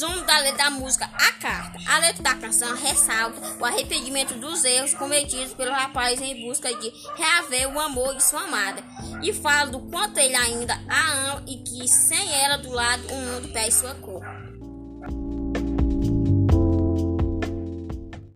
Resumo da letra da música A Carta. A letra da canção ressalta o arrependimento dos erros cometidos pelo rapaz em busca de reaver o amor de sua amada. E fala do quanto ele ainda a ama e que sem ela do lado o mundo perde sua cor.